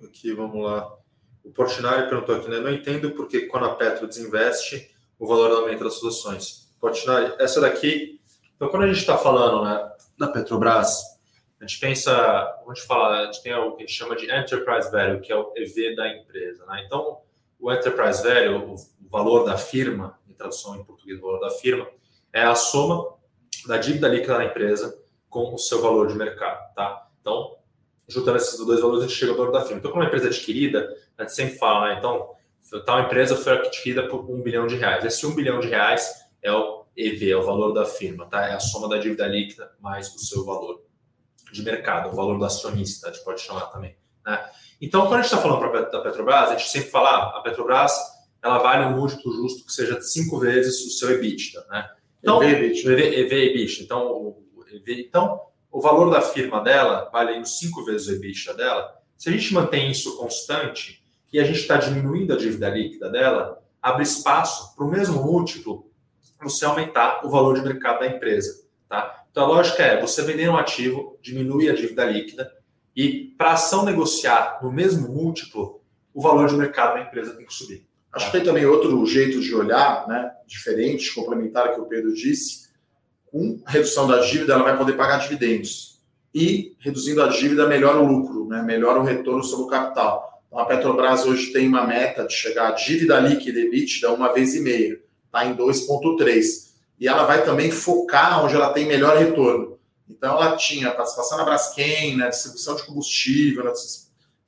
aqui, vamos lá. O Portinari perguntou aqui, né? Não entendo porque quando a Petro desinveste, o valor aumenta das soluções. Portinari, essa daqui. Então, quando a gente está falando né, da Petrobras, a gente pensa, a gente fala, a gente tem o que a gente chama de enterprise value, que é o EV da empresa. Né? Então, o enterprise value, o valor da firma, em tradução em português, o valor da firma, é a soma da dívida líquida da empresa com o seu valor de mercado. Tá? Então, juntando esses dois valores, a gente chega ao valor da firma. Então, como uma empresa adquirida, a gente sempre fala, né? então, tal empresa foi adquirida por um bilhão de reais. Esse um bilhão de reais é o EV, é o valor da firma, tá? É a soma da dívida líquida mais o seu valor de mercado, o valor do acionista, a gente pode chamar também. Né? Então, quando a gente está falando da Petrobras, a gente sempre fala, ah, a Petrobras ela vale um múltiplo justo que seja de cinco vezes o seu EBITDA. Né? Então, EV. EV, EV, EBITDA. Então, o, EV, então, o valor da firma dela vale uns cinco vezes o EBITDA dela. Se a gente mantém isso constante e a gente está diminuindo a dívida líquida dela, abre espaço para o mesmo múltiplo você aumentar o valor de mercado da empresa. Tá? Então a lógica é: você vender um ativo, diminui a dívida líquida, e para a ação negociar no mesmo múltiplo, o valor de mercado da empresa tem que subir. Acho que tem também outro jeito de olhar, né, diferente, complementar ao que o Pedro disse. Com redução da dívida, ela vai poder pagar dividendos. E reduzindo a dívida, melhora o lucro, né, melhora o retorno sobre o capital. Então, a Petrobras hoje tem uma meta de chegar a dívida líquida EBITDA uma vez e meia, está em 2,3 e ela vai também focar onde ela tem melhor retorno. Então, ela tinha participação na Braskem, na distribuição de combustível, no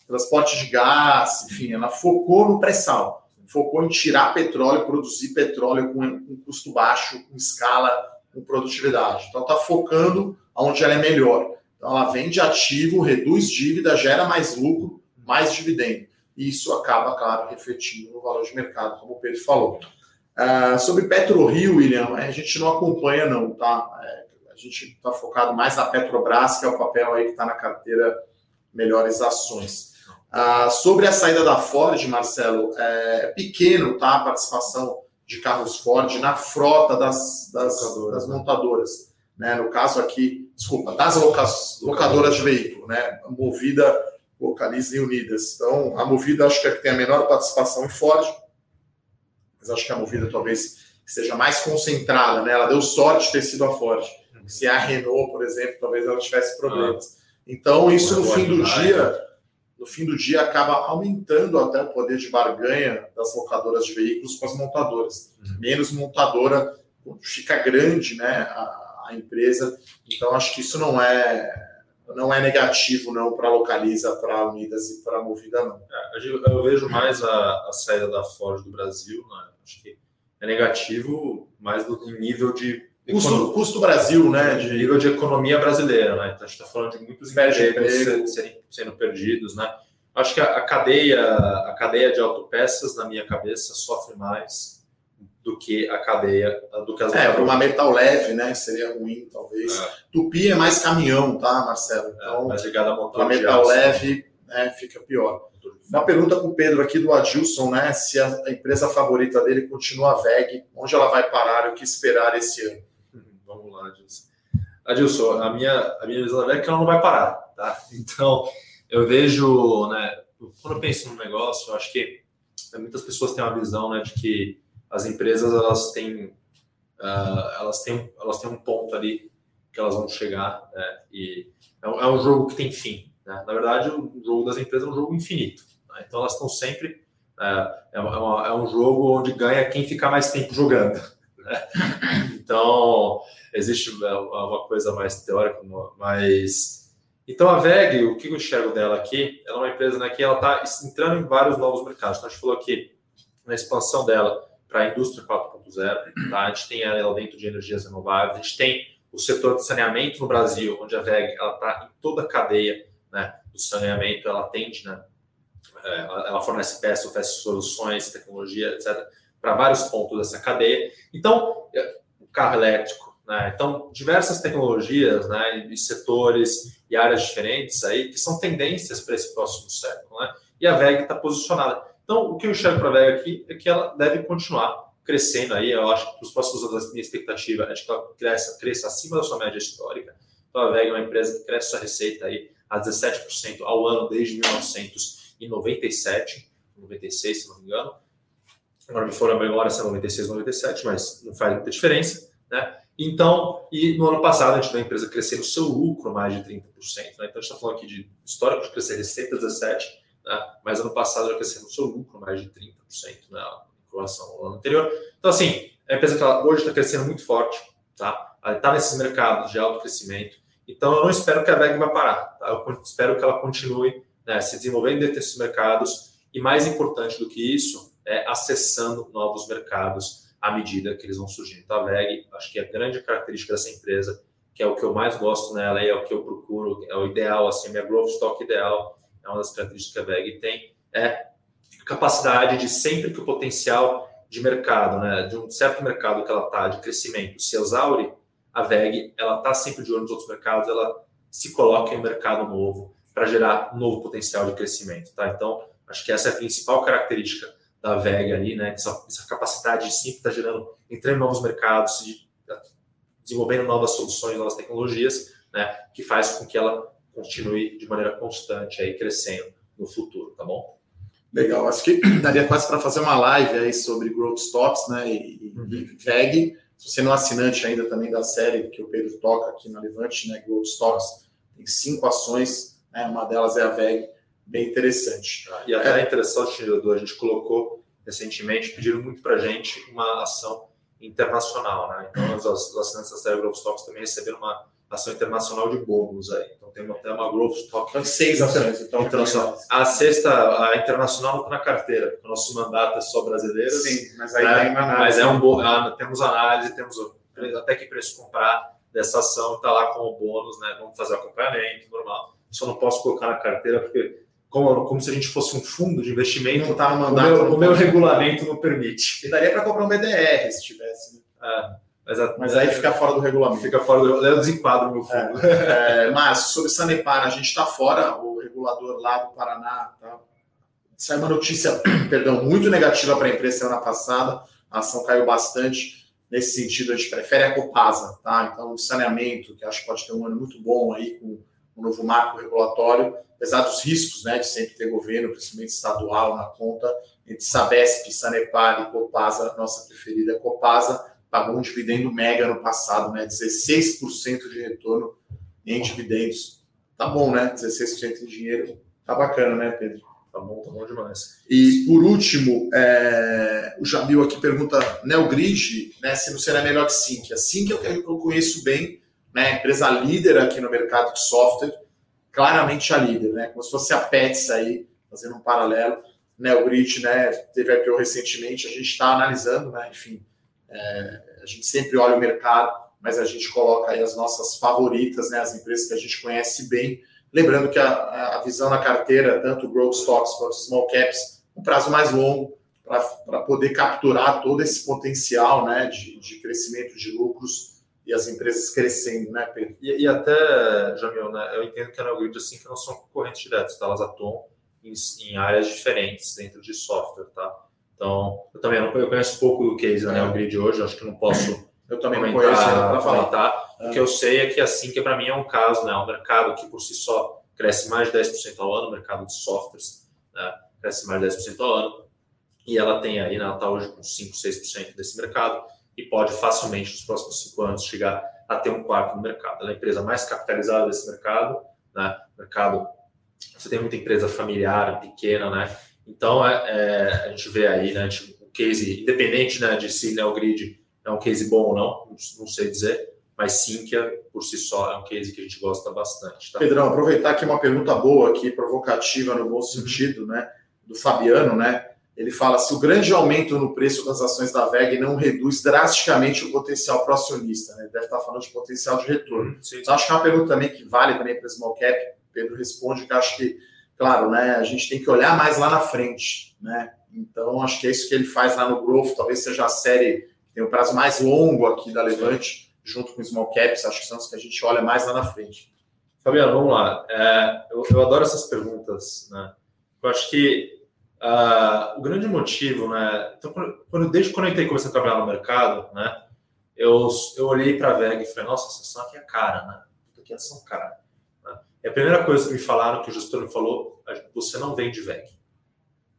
transporte de gás, enfim, ela focou no pré-sal, focou em tirar petróleo, produzir petróleo com, com custo baixo, com escala, com produtividade. Então, está focando onde ela é melhor. Então, ela vende ativo, reduz dívida, gera mais lucro, mais dividendo. E isso acaba, claro, refletindo no valor de mercado, como o Pedro falou. Uh, sobre PetroRio, William, a gente não acompanha, não, tá? É, a gente está focado mais na Petrobras, que é o papel aí que está na carteira Melhores Ações. Uh, sobre a saída da Ford, Marcelo, é pequeno, tá? A participação de carros Ford na frota das, das, das né? montadoras. Né? No caso aqui, desculpa, das loca locadoras de veículo, né? Movida, Localiza e Unidas. Então, a Movida acho que é que tem a menor participação em Ford mas acho que a Movida talvez seja mais concentrada, né? Ela deu sorte de ter sido a Ford. Se é a Renault, por exemplo, talvez ela tivesse problemas. Ah. Então, isso no fim do dia, no fim do dia, acaba aumentando até o poder de barganha das locadoras de veículos com as montadoras. Uhum. Menos montadora, fica grande, né? A, a empresa. Então, acho que isso não é não é negativo não para Localiza, para Unidas e para Movida não. É, eu vejo mais a, a, saída da Ford do Brasil, né? Acho que é negativo, mais no nível de custo, custo Brasil, né? De nível de economia brasileira, né? Então a gente está falando de muitos empregos sendo perdidos, né? Acho que a, a, cadeia, a cadeia de autopeças na minha cabeça sofre mais do que a cadeia, do que as É, para uma metal leve, né? Seria ruim, talvez. É. Tupi é mais caminhão, tá, Marcelo? Então, é, mais ligado a motor. Para metal leve, né, fica pior. Uma pergunta para o Pedro aqui do Adilson, né? Se a empresa favorita dele continua a VEG, onde ela vai parar o que esperar esse ano? Uhum, vamos lá, Adilson. Adilson, a minha, a minha visão da VEG é que ela não vai parar, tá? Então, eu vejo, né? Quando eu penso no negócio, eu acho que muitas pessoas têm uma visão, né, de que as empresas elas têm, uh, elas têm, elas têm um ponto ali que elas vão chegar, né? E é um, é um jogo que tem fim. Né? Na verdade, o jogo das empresas é um jogo infinito. Né? Então, elas estão sempre. É, é, uma, é, um jogo onde ganha quem fica mais tempo jogando. Né? Então, existe é, uma coisa mais teórica, mas. Então, a VEG, o que eu enxergo dela aqui, ela é uma empresa né, que ela está entrando em vários novos mercados. Então, a gente falou aqui na expansão dela para a indústria 4.0, tá? a gente tem ela dentro de energias renováveis, a gente tem o setor de saneamento no Brasil, onde a VEG está em toda a cadeia né, do saneamento, ela atende, né, é, ela fornece peças, oferece soluções, tecnologia, etc., para vários pontos dessa cadeia. Então, é, o carro elétrico, né, então, diversas tecnologias né, e setores e áreas diferentes aí que são tendências para esse próximo século. Né, e a VEG está posicionada. Então, o que eu enxergo para a VEG aqui é que ela deve continuar crescendo aí. Eu acho que os próximos anos, a minha expectativa é de que ela cresça, cresça acima da sua média histórica. Então, a VEG é uma empresa que cresce sua receita aí a 17% ao ano desde 1997, 96, se não me engano. Agora me for a memória se é 96 ou 97, mas não faz muita diferença, né? Então, e no ano passado a gente viu a empresa crescer o seu lucro mais de 30%. Né? Então, a gente está falando aqui de histórico de crescer receita 17%, né? mas ano passado já cresceu o seu lucro mais de 30%, né? em relação ao ano anterior. Então, assim, uma empresa que ela hoje está crescendo muito forte, tá? Ela está nesses mercados de alto crescimento, então, eu não espero que a VEG vá parar. Tá? Eu espero que ela continue né, se desenvolvendo dentro desses mercados e, mais importante do que isso, é acessando novos mercados à medida que eles vão surgindo. Então, a VEG, acho que é a grande característica dessa empresa, que é o que eu mais gosto nela e é o que eu procuro, é o ideal, assim, minha growth stock ideal, é uma das características que a VEG tem, é capacidade de sempre que o potencial de mercado, né, de um certo mercado que ela está de crescimento se exaure, a VEG ela está sempre de olho nos outros mercados, ela se coloca em mercado novo para gerar novo potencial de crescimento, tá? Então, acho que essa é a principal característica da VEG ali, né? Essa, essa capacidade de sempre estar tá gerando, entrando em novos mercados, de, desenvolvendo novas soluções, novas tecnologias, né? Que faz com que ela continue de maneira constante aí crescendo no futuro, tá bom? Legal, acho que daria quase para fazer uma live aí sobre growth stocks, né? E, uhum. e VEG se você não é assinante ainda também da série que o Pedro toca aqui na Levante, né, Gold Stocks, tem cinco ações, né, uma delas é a VEG, bem interessante. Ah, e até é interessante, a gente colocou recentemente, pediram muito para a gente uma ação internacional. Né? Então, os, assinantes da série Growth Stocks também receberam uma ação internacional de bônus aí. Então tem até uma growth stock. Então, seis ações, então. Internacional. A sexta, a internacional está na carteira, porque o nosso mandato é só brasileiro. Sim, mas aí né? tem análise. Mas é um bom. Ah, temos análise, temos até que preço comprar dessa ação, está lá como bônus, né? Vamos fazer o acompanhamento normal. Só não posso colocar na carteira, porque como, como se a gente fosse um fundo de investimento. Não tá no mandato. O meu, o meu regulamento não permite. E daria para comprar um BDR se tivesse. Né? É. Mas, mas aí fica fora do regulamento. Fica fora do regulamento. Eu desenquadro meu fundo. É, é, mas sobre Sanepar, a gente está fora, o regulador lá do Paraná. Tá? Saiu uma notícia, perdão, muito negativa para a empresa semana passada. A ação caiu bastante. Nesse sentido, a gente prefere a Copasa, tá? Então, o saneamento, que acho que pode ter um ano muito bom aí com o novo marco regulatório, apesar dos riscos, né, de sempre ter governo, principalmente estadual, na conta, entre Sabesp, Sanepar e Copasa, nossa preferida é Copasa pagou um dividendo mega no passado, né? 16% de retorno em dividendos. Tá bom, né? 16% em dinheiro. Tá bacana, né, Pedro? Tá bom, tá bom demais. E por último, é... o Jamil aqui pergunta Neogrid, né, se não será melhor que Sync. A Sync é o que eu conheço bem, né? Empresa líder aqui no mercado de software, claramente a líder, né? Como se fosse a Pets aí, fazendo um paralelo. Neogrid, né? Teve IPO recentemente, a gente está analisando, né? Enfim, é, a gente sempre olha o mercado, mas a gente coloca aí as nossas favoritas, né, as empresas que a gente conhece bem. Lembrando que a, a visão na carteira, tanto growth stocks quanto small caps, um prazo mais longo para poder capturar todo esse potencial né, de, de crescimento de lucros e as empresas crescendo, né, Pedro? E, e até, Jamil, né, eu entendo que a Neogrid assim que não são concorrentes diretos, tá? elas atuam em, em, áreas diferentes dentro de software, tá? Então, eu também não, eu conheço pouco do case da é. NeoGrid hoje, acho que não posso eu também não conheço para falar. É. O que eu sei é que assim que para mim é um caso, né, é um mercado que por si só cresce mais de 10% ao ano, o mercado de softwares, né, cresce mais de 10% ao ano, e ela tem aí, né, ela está hoje com 5, 6% desse mercado, e pode facilmente, nos próximos cinco anos, chegar a ter um quarto no mercado. Ela é a empresa mais capitalizada desse mercado, né, mercado, você tem muita empresa familiar, pequena, né, então é, é a gente vê aí, né, o case, independente né, de se né, o grid é um case bom ou não, não sei dizer, mas sim que por si só é um case que a gente gosta bastante. Tá? Pedrão, aproveitar aqui uma pergunta boa aqui, provocativa no bom sentido, né, do Fabiano, né? Ele fala se o grande aumento no preço das ações da VEG não reduz drasticamente o potencial para o acionista, né? Ele deve estar falando de potencial de retorno. Sim, sim. Então, acho que é uma pergunta também que vale também para Small Cap. Pedro responde que acho que, claro, né, a gente tem que olhar mais lá na frente, né? Então, acho que é isso que ele faz lá no Growth, talvez seja a série tem um prazo mais longo aqui da Levante, junto com small caps, acho que são os que a gente olha mais lá na frente. Fabiano, vamos lá. É, eu, eu, adoro essas perguntas, né? Eu acho que uh, o grande motivo, né? Então, quando, desde quando eu entrei comecei a trabalhar no mercado, né? Eu, eu olhei para a VEG e falei, nossa, essa ação aqui é cara, né? Isso aqui é ação cara. E a primeira coisa que me falaram, que o gestor me falou, você não vende VEG.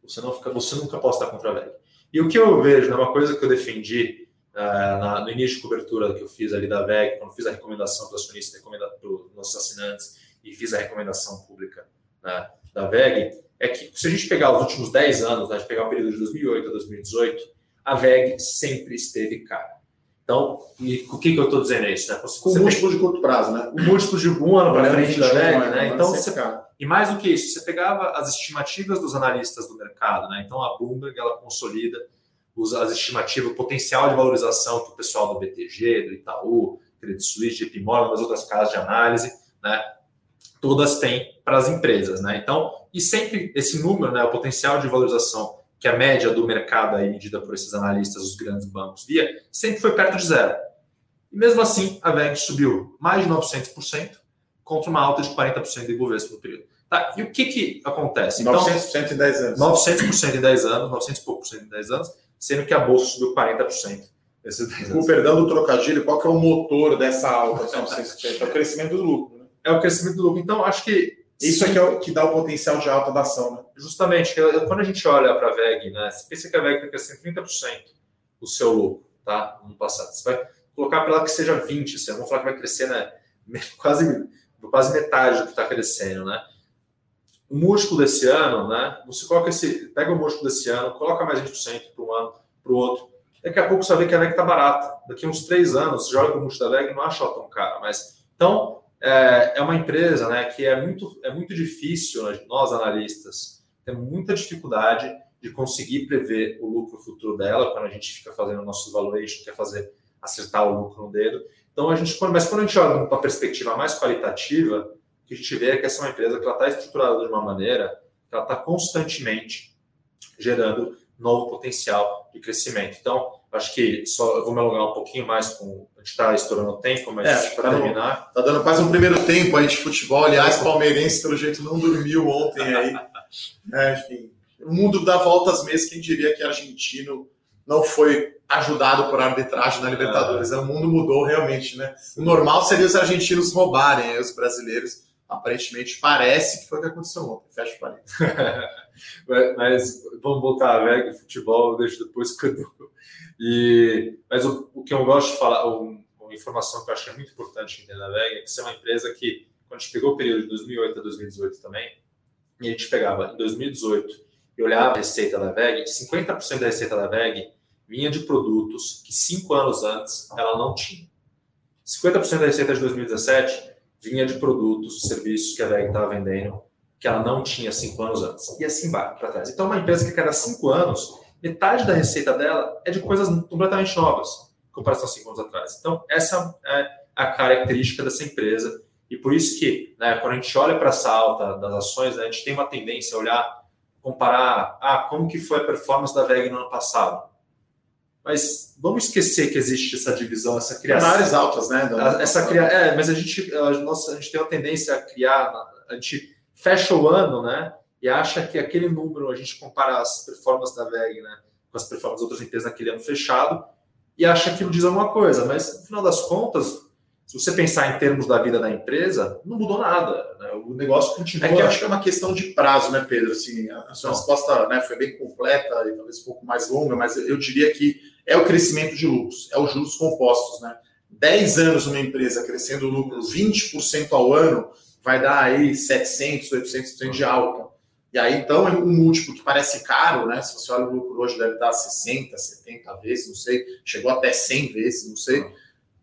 Você, não fica, você nunca pode estar contra VEG. E o que eu vejo, né, uma coisa que eu defendi uh, na, no início de cobertura que eu fiz ali da VEG, quando fiz a recomendação para acionistas, para os nossos assinantes e fiz a recomendação pública né, da VEG, é que se a gente pegar os últimos 10 anos, né, a gente pegar o período de 2008 a 2018, a VEG sempre esteve cara. Então, e o que, que eu estou dizendo é isso? Né? Você, Com você múltiplo de curto prazo, né? O múltiplo de um ano para frente da VEG, né? né? Então, você, e mais do que isso, você pegava as estimativas dos analistas do mercado, né? Então, a Bloomberg, ela consolida as estimativas, o potencial de valorização que o pessoal do BTG, do Itaú, Credit Suisse, JP Morgan, das outras casas de análise, né, todas têm para as empresas. Né? Então, e sempre esse número, né, o potencial de valorização que a média do mercado aí medida por esses analistas, os grandes bancos, via, sempre foi perto de zero. E mesmo assim, a VEG subiu mais de 900% contra uma alta de 40% do Ibovespa no período. Tá, e o que, que acontece? 900% então, em 10 anos. 900% em 10 anos, 900 e pouco por cento em 10 anos sendo que a bolsa subiu 40%. Com o perdão do trocadilho, qual que é o motor dessa alta? é o crescimento do lucro. Né? É o crescimento do lucro. Então, acho que. Isso é que, é o, que dá o potencial de alta da ação, né? Justamente. Quando a gente olha para a VEG, né, você pensa que a VEG está crescendo 30% o seu lucro, tá? No passado. Você vai colocar para ela que seja 20%, você não falar que vai crescer né, quase, quase metade do que está crescendo, né? o múltiplo desse ano, né? Você coloca esse, pega o múltiplo desse ano, coloca mais 20% para um ano, para o outro. Daqui a pouco você vai ver que a VEG está barata. Daqui a uns três anos, você joga o múltiplo da VEG e não acha ela tão cara. Mas, então, é, é, uma empresa né, que é muito, é muito difícil, nós analistas, temos muita dificuldade de conseguir prever o lucro futuro dela quando a gente fica fazendo nossos valuation, quer fazer acertar o lucro no dedo. Então, a gente, mas quando a gente olha uma perspectiva mais qualitativa, que a gente vê é que essa é uma empresa que está estruturada de uma maneira que ela está constantemente gerando novo potencial de crescimento. Então, acho que só eu vou me alongar um pouquinho mais com. A gente está estourando o tempo, mas é, para tá terminar. Está dando quase um primeiro tempo aí de futebol. Aliás, palmeirense, pelo jeito, não dormiu ontem aí. é, enfim, o mundo dá voltas mesmo. Quem diria que argentino não foi ajudado por arbitragem na Libertadores? É. O mundo mudou realmente, né? O normal seria os argentinos roubarem os brasileiros aparentemente parece que foi o que aconteceu ontem. Fecha o parênteses. mas vamos voltar a VEG, futebol, deixo depois com E, mas o, o, que eu gosto de falar, um, uma informação que eu acho que é muito importante entender da VEG é que isso é uma empresa que, quando a gente pegou o período de 2008 a 2018 também, e a gente pegava em 2018 e olhava a receita da VEG, 50% da receita da VEG vinha de produtos que cinco anos antes ela não tinha. 50% da receita de 2017 vinha de produtos, serviços que a VEG estava vendendo que ela não tinha cinco anos antes. E assim vai para trás. Então, uma empresa que cada cinco anos, metade da receita dela é de coisas completamente novas, em comparação a cinco anos atrás. Então, essa é a característica dessa empresa. E por isso que, né, quando a gente olha para essa alta das ações, né, a gente tem uma tendência a olhar, comparar, ah, como que foi a performance da VEG no ano passado? Mas vamos esquecer que existe essa divisão, essa criação. Áreas altas, né? Essa cria... É, mas a gente, a, nossa, a gente tem uma tendência a criar, a gente fecha o ano, né? E acha que aquele número, a gente compara as performances da VEG né, com as performances de outras empresas naquele ano fechado, e acha que aquilo diz alguma coisa, mas no final das contas, se você pensar em termos da vida da empresa, não mudou nada. Né? O negócio continua. É que eu acho que é uma questão de prazo, né, Pedro? Assim, a sua resposta né, foi bem completa e talvez um pouco mais longa, mas eu diria que é o crescimento de lucros, é os juros compostos. Né? 10 anos uma empresa crescendo o lucro 20% ao ano vai dar aí 700, 800% de alta. E aí, então, é um múltiplo que parece caro, né? Se você olha o lucro hoje, deve dar 60, 70 vezes, não sei, chegou até 100 vezes, não sei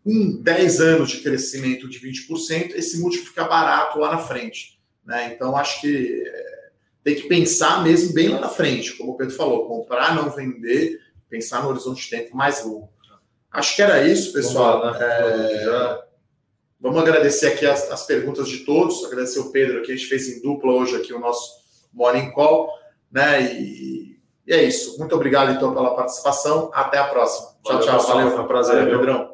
com 10 anos de crescimento de 20%, esse múltiplo fica barato lá na frente. Né? Então, acho que é, tem que pensar mesmo bem lá na frente, como o Pedro falou, comprar, não vender, pensar no horizonte de tempo mais longo. Acho que era isso, pessoal. Vamos, lá, né? é... Vamos agradecer aqui as, as, perguntas de todos, agradecer o Pedro aqui, a gente fez em dupla hoje aqui o nosso Morning Call, né? E, e é isso. Muito obrigado, então, pela participação. Até a próxima. Tchau, Valeu, tchau. Valeu, foi um prazer, Valeu, Pedrão.